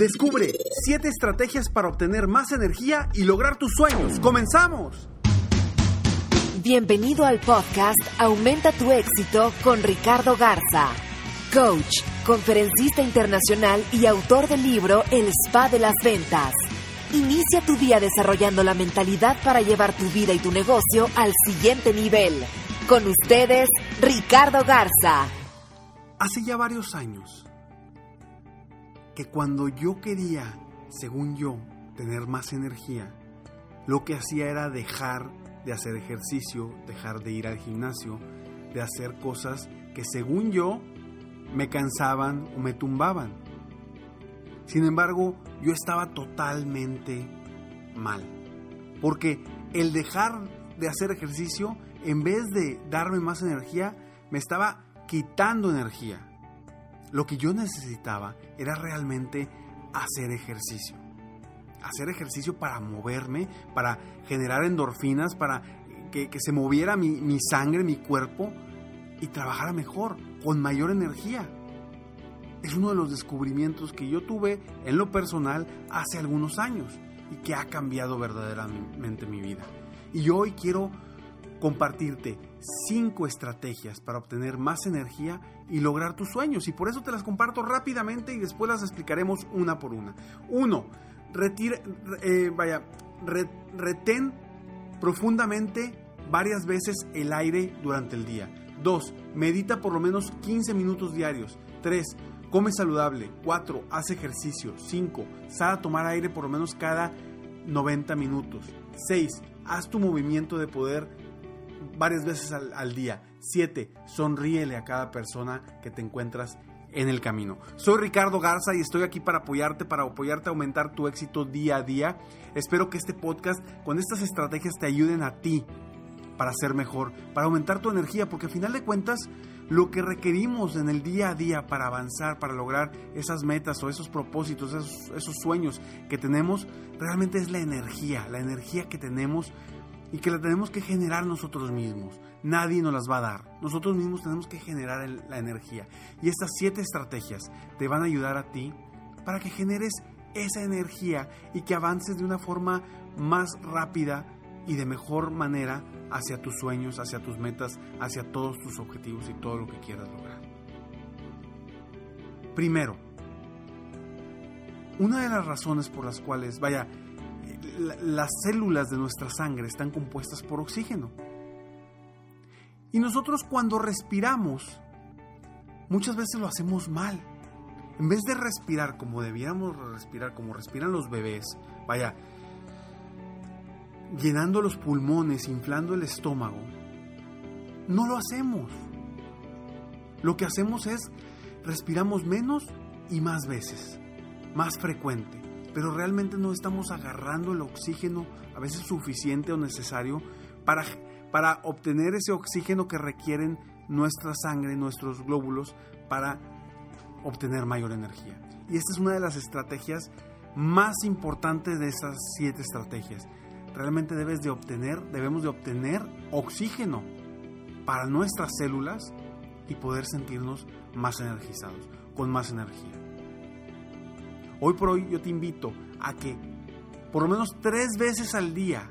Descubre 7 estrategias para obtener más energía y lograr tus sueños. ¡Comenzamos! Bienvenido al podcast Aumenta tu éxito con Ricardo Garza, coach, conferencista internacional y autor del libro El Spa de las Ventas. Inicia tu día desarrollando la mentalidad para llevar tu vida y tu negocio al siguiente nivel. Con ustedes, Ricardo Garza. Hace ya varios años que cuando yo quería, según yo, tener más energía, lo que hacía era dejar de hacer ejercicio, dejar de ir al gimnasio, de hacer cosas que según yo me cansaban o me tumbaban. Sin embargo, yo estaba totalmente mal. Porque el dejar de hacer ejercicio, en vez de darme más energía, me estaba quitando energía. Lo que yo necesitaba era realmente hacer ejercicio. Hacer ejercicio para moverme, para generar endorfinas, para que, se moviera mi, mi sangre, mi cuerpo y trabajara mejor, con mayor energía. Es uno de los descubrimientos que yo tuve en lo personal hace algunos años y que ha cambiado verdaderamente mi vida. Y hoy quiero compartirte cinco estrategias para obtener más energía y lograr tus sueños. Y por eso te las comparto rápidamente y después las explicaremos una por una. Uno, retire, eh, vaya, retén profundamente varias veces el aire durante el día. 2. Medita por lo menos 15 minutos diarios. 3. Come saludable. 4. Haz ejercicio. 5. Sal a tomar aire por lo menos cada 90 minutos. 6. Haz tu movimiento de poder varias veces al, día. 7. Sonríele a cada persona que te encuentras en el camino. Soy Ricardo Garza y estoy aquí para apoyarte, para apoyarte a aumentar tu éxito día a día. Espero que este podcast con estas estrategias te ayuden a ti para ser mejor, para aumentar tu energía, porque al final de cuentas lo que requerimos en el día a día para avanzar, para lograr esas metas o esos propósitos, esos sueños que tenemos, realmente es la energía, la energía que tenemos y que la tenemos que generar nosotros mismos. Nadie nos las va a dar. Nosotros mismos tenemos que generar la energía. Y estas siete estrategias te van a ayudar a ti para que generes esa energía y que avances de una forma más rápida y de mejor manera hacia tus sueños, hacia tus metas, hacia todos tus objetivos y todo lo que quieras lograr. Primero, una de las razones por las cuales, vaya, las células de nuestra sangre están compuestas por oxígeno. Y nosotros cuando respiramos, muchas veces lo hacemos mal. En vez de respirar como debiéramos respirar, como respiran los bebés, vaya, llenando los pulmones, inflando el estómago, no lo hacemos. Lo que hacemos es respiramos menos y más veces, más frecuente, pero realmente no estamos agarrando el oxígeno a veces suficiente o necesario para, para obtener ese oxígeno que requieren nuestra sangre, nuestros glóbulos, para obtener mayor energía. Y esta es una de las estrategias más importantes de esas siete estrategias realmente debes de obtener, debemos de obtener oxígeno para nuestras células y poder sentirnos más energizados, con más energía. Hoy por hoy yo te invito a que por lo menos tres veces al día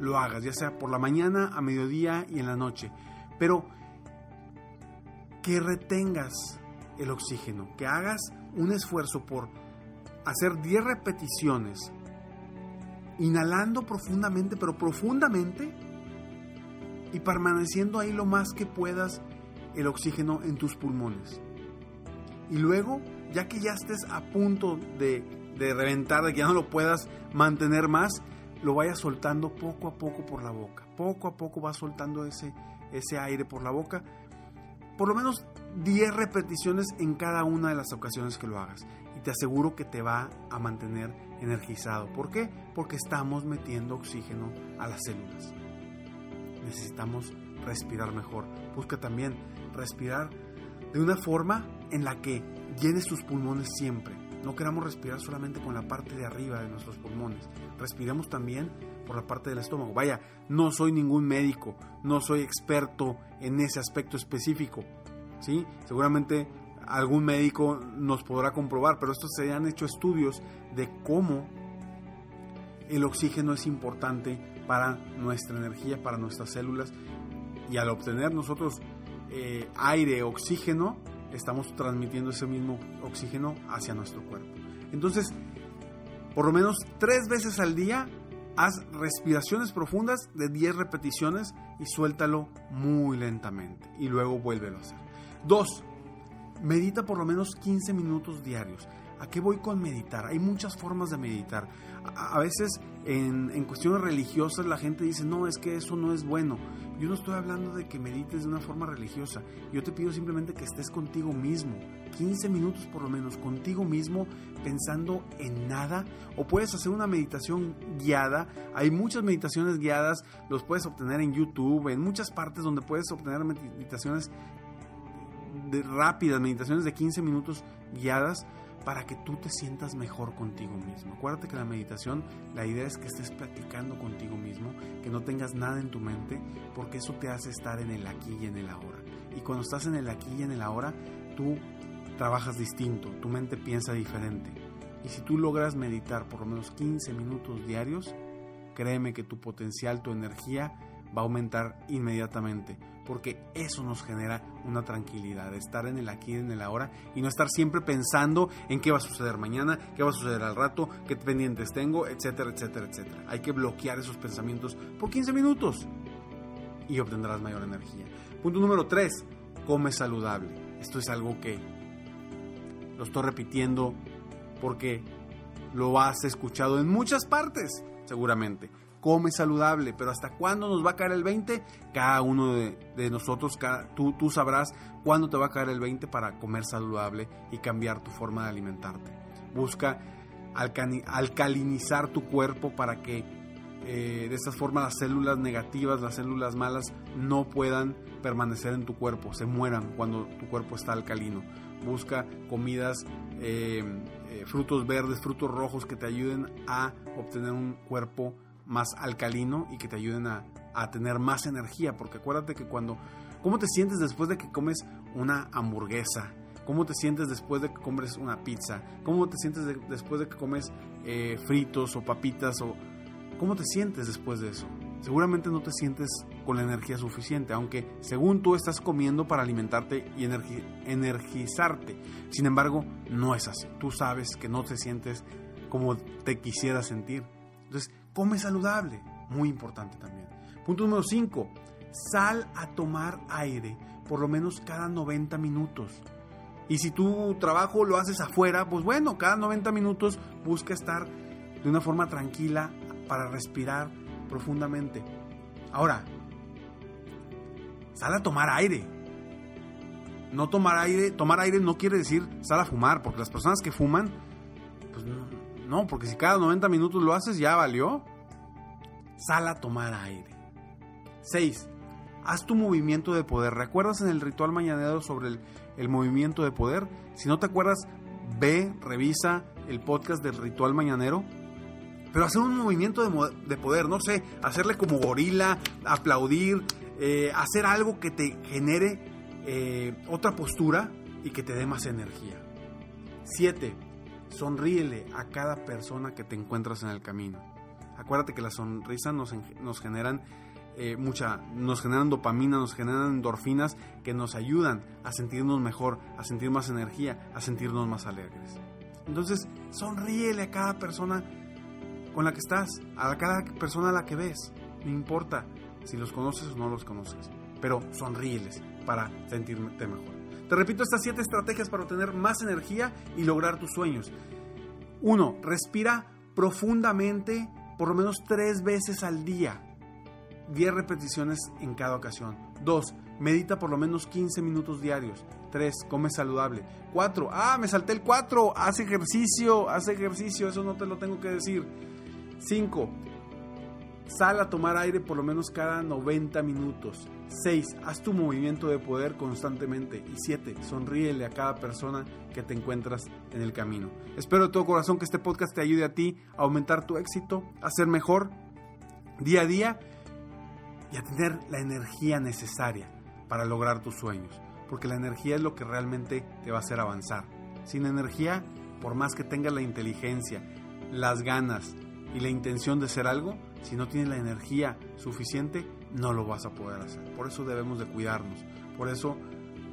lo hagas, ya sea por la mañana, a mediodía y en la noche, pero que retengas el oxígeno, que hagas un esfuerzo por hacer 10 repeticiones, inhalando profundamente, pero profundamente, y permaneciendo ahí lo más que puedas el oxígeno en tus pulmones. Y luego, ya que ya estés a punto de, de reventar, de que ya no lo puedas mantener más, lo vayas soltando poco a poco por la boca. Poco a poco vas soltando ese, ese aire por la boca. Por lo menos 10 repeticiones en cada una de las ocasiones que lo hagas. Y te aseguro que te va a mantener energizado. ¿Por qué? Porque estamos metiendo oxígeno a las células. Necesitamos respirar mejor. Busca también respirar de una forma en la que llenes tus pulmones siempre. No queramos respirar solamente con la parte de arriba de nuestros pulmones. Respiremos también por la parte del estómago. Vaya, no soy ningún médico, no soy experto en ese aspecto específico. ¿sí? Seguramente algún médico nos podrá comprobar, pero estos se han hecho estudios de cómo el oxígeno es importante para nuestra energía, para nuestras células. Y al obtener nosotros eh, aire, oxígeno, estamos transmitiendo ese mismo oxígeno hacia nuestro cuerpo. Entonces, por lo menos tres veces al día, haz respiraciones profundas de 10 repeticiones y suéltalo muy lentamente. Y luego vuélvelo a hacer. Dos, medita por lo menos 15 minutos diarios. ¿A qué voy con meditar? Hay muchas formas de meditar. A, veces en, en, cuestiones religiosas la gente dice, no, es que eso no es bueno. Yo no estoy hablando de que medites de una forma religiosa. Yo te pido simplemente que estés contigo mismo. 15 minutos por lo menos contigo mismo pensando en nada. O puedes hacer una meditación guiada. Hay muchas meditaciones guiadas. Los puedes obtener en YouTube, en muchas partes donde puedes obtener meditaciones de rápidas, meditaciones de 15 minutos guiadas para que tú te sientas mejor contigo mismo. Acuérdate que la meditación, la idea es que estés platicando contigo mismo, que no tengas nada en tu mente, porque eso te hace estar en el aquí y en el ahora. Y cuando estás en el aquí y en el ahora, tú trabajas distinto, tu mente piensa diferente. Y si tú logras meditar por lo menos 15 minutos diarios, créeme que tu potencial, tu energía va a aumentar inmediatamente, porque eso nos genera una tranquilidad, estar en el aquí en el ahora y no estar siempre pensando en qué va a suceder mañana, qué va a suceder al rato, qué pendientes tengo, etcétera, etcétera, etcétera. Hay que bloquear esos pensamientos por 15 minutos y obtendrás mayor energía. Punto número 3, come saludable. Esto es algo que lo estoy repitiendo porque lo has escuchado en muchas partes, seguramente come saludable, pero ¿hasta cuándo nos va a caer el 20? Cada uno de, nosotros, tú, tú sabrás cuándo te va a caer el 20 para comer saludable y cambiar tu forma de alimentarte. Busca alcalinizar tu cuerpo para que eh, de esta forma las células negativas, las células malas no puedan permanecer en tu cuerpo, se mueran cuando tu cuerpo está alcalino. Busca comidas, eh, eh, frutos verdes, frutos rojos que te ayuden a obtener un cuerpo más alcalino y que te ayuden a, tener más energía. Porque acuérdate que cuando... ¿Cómo te sientes después de que comes una hamburguesa? ¿Cómo te sientes después de que comes una pizza? ¿Cómo te sientes después de que comes eh, fritos o papitas? O, ¿Cómo te sientes después de eso? Seguramente no te sientes con la energía suficiente, aunque según tú estás comiendo para alimentarte y energizarte. Sin embargo, no es así. Tú sabes que no te sientes como te quisieras sentir. Entonces, Come saludable, muy importante también. Punto número 5. Sal a tomar aire por lo menos cada 90 minutos. Y si tu trabajo lo haces afuera, pues bueno, cada 90 minutos busca estar de una forma tranquila para respirar profundamente. Ahora, sal a tomar aire. No tomar aire, tomar aire no quiere decir sal a fumar, porque las personas que fuman, pues no, no, porque si cada 90 minutos lo haces, ya valió. Sal a tomar aire. 6. Haz tu movimiento de poder. ¿Recuerdas en el ritual mañanero sobre el, movimiento de poder? Si no te acuerdas, ve, revisa el podcast del ritual mañanero. Pero hacer un movimiento de, de poder, no sé, hacerle como gorila, aplaudir, eh, hacer algo que te genere eh, otra postura y que te dé más energía. 7 Sonríele a cada persona que te encuentras en el camino. Acuérdate que las sonrisas nos, nos generan eh, mucha, nos generan dopamina, nos generan endorfinas que nos ayudan a sentirnos mejor, a sentir más energía, a sentirnos más alegres. Entonces, sonríele a cada persona con la que estás, a cada persona a la que ves. No importa si los conoces o no los conoces, pero sonríeles para sentirte mejor. Te repito estas siete estrategias para obtener más energía y lograr tus sueños. 1. Respira profundamente por lo menos tres veces al día. 10 repeticiones en cada ocasión. 2. Medita por lo menos 15 minutos diarios. 3. Come saludable. 4. Ah, me salté el 4. Haz ejercicio, haz ejercicio. Eso no te lo tengo que decir. 5. Sal a tomar aire por lo menos cada 90 minutos. 6. Haz tu movimiento de poder constantemente. Y 7. Sonríele a cada persona que te encuentras en el camino. Espero de todo corazón que este podcast te ayude a ti a aumentar tu éxito, a ser mejor día a día y a tener la energía necesaria para lograr tus sueños. Porque la energía es lo que realmente te va a hacer avanzar. Sin energía, por más que tengas la inteligencia, las ganas y la intención de hacer algo, si no tienes la energía suficiente, no lo vas a poder hacer. Por eso debemos de cuidarnos. Por eso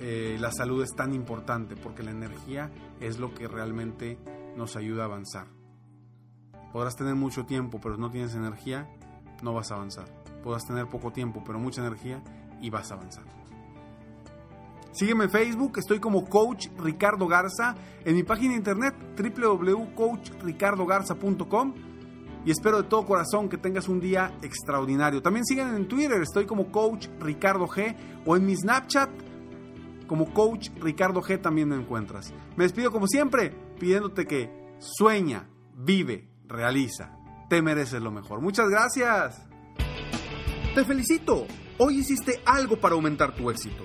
eh, la salud es tan importante, porque la energía es lo que realmente nos ayuda a avanzar. Podrás tener mucho tiempo, pero no tienes energía, no vas a avanzar. Podrás tener poco tiempo, pero mucha energía y vas a avanzar. Sígueme en Facebook, estoy como Coach Ricardo Garza, en mi página de internet www.coachricardogarza.com y espero de todo corazón que tengas un día extraordinario. También sígueme en Twitter, estoy como Coach Ricardo G o en mi Snapchat como Coach Ricardo G también me encuentras. Me despido como siempre pidiéndote que sueña, vive, realiza. Te mereces lo mejor. Muchas gracias. Te felicito. Hoy hiciste algo para aumentar tu éxito.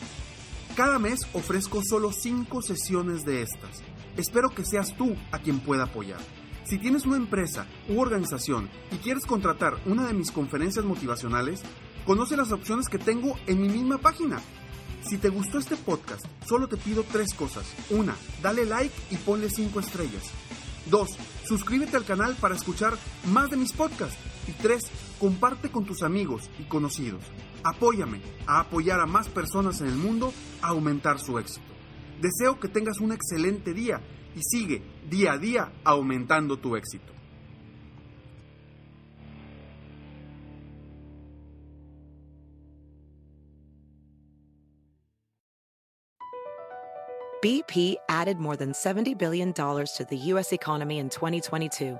Cada mes ofrezco solo 5 sesiones de estas. Espero que seas tú a quien pueda apoyar. Si tienes una empresa u organización y quieres contratar una de mis conferencias motivacionales, conoce las opciones que tengo en mi misma página. Si te gustó este podcast, solo te pido tres cosas. Una, dale like y ponle 5 estrellas. Dos, suscríbete al canal para escuchar más de mis podcasts. Y tres, comparte con tus amigos y conocidos. Apóyame a apoyar a más personas en el mundo a aumentar su éxito. Deseo que tengas un excelente día y sigue día a día aumentando tu éxito. BP added more than $70 billion to the U.S. economy in 2022.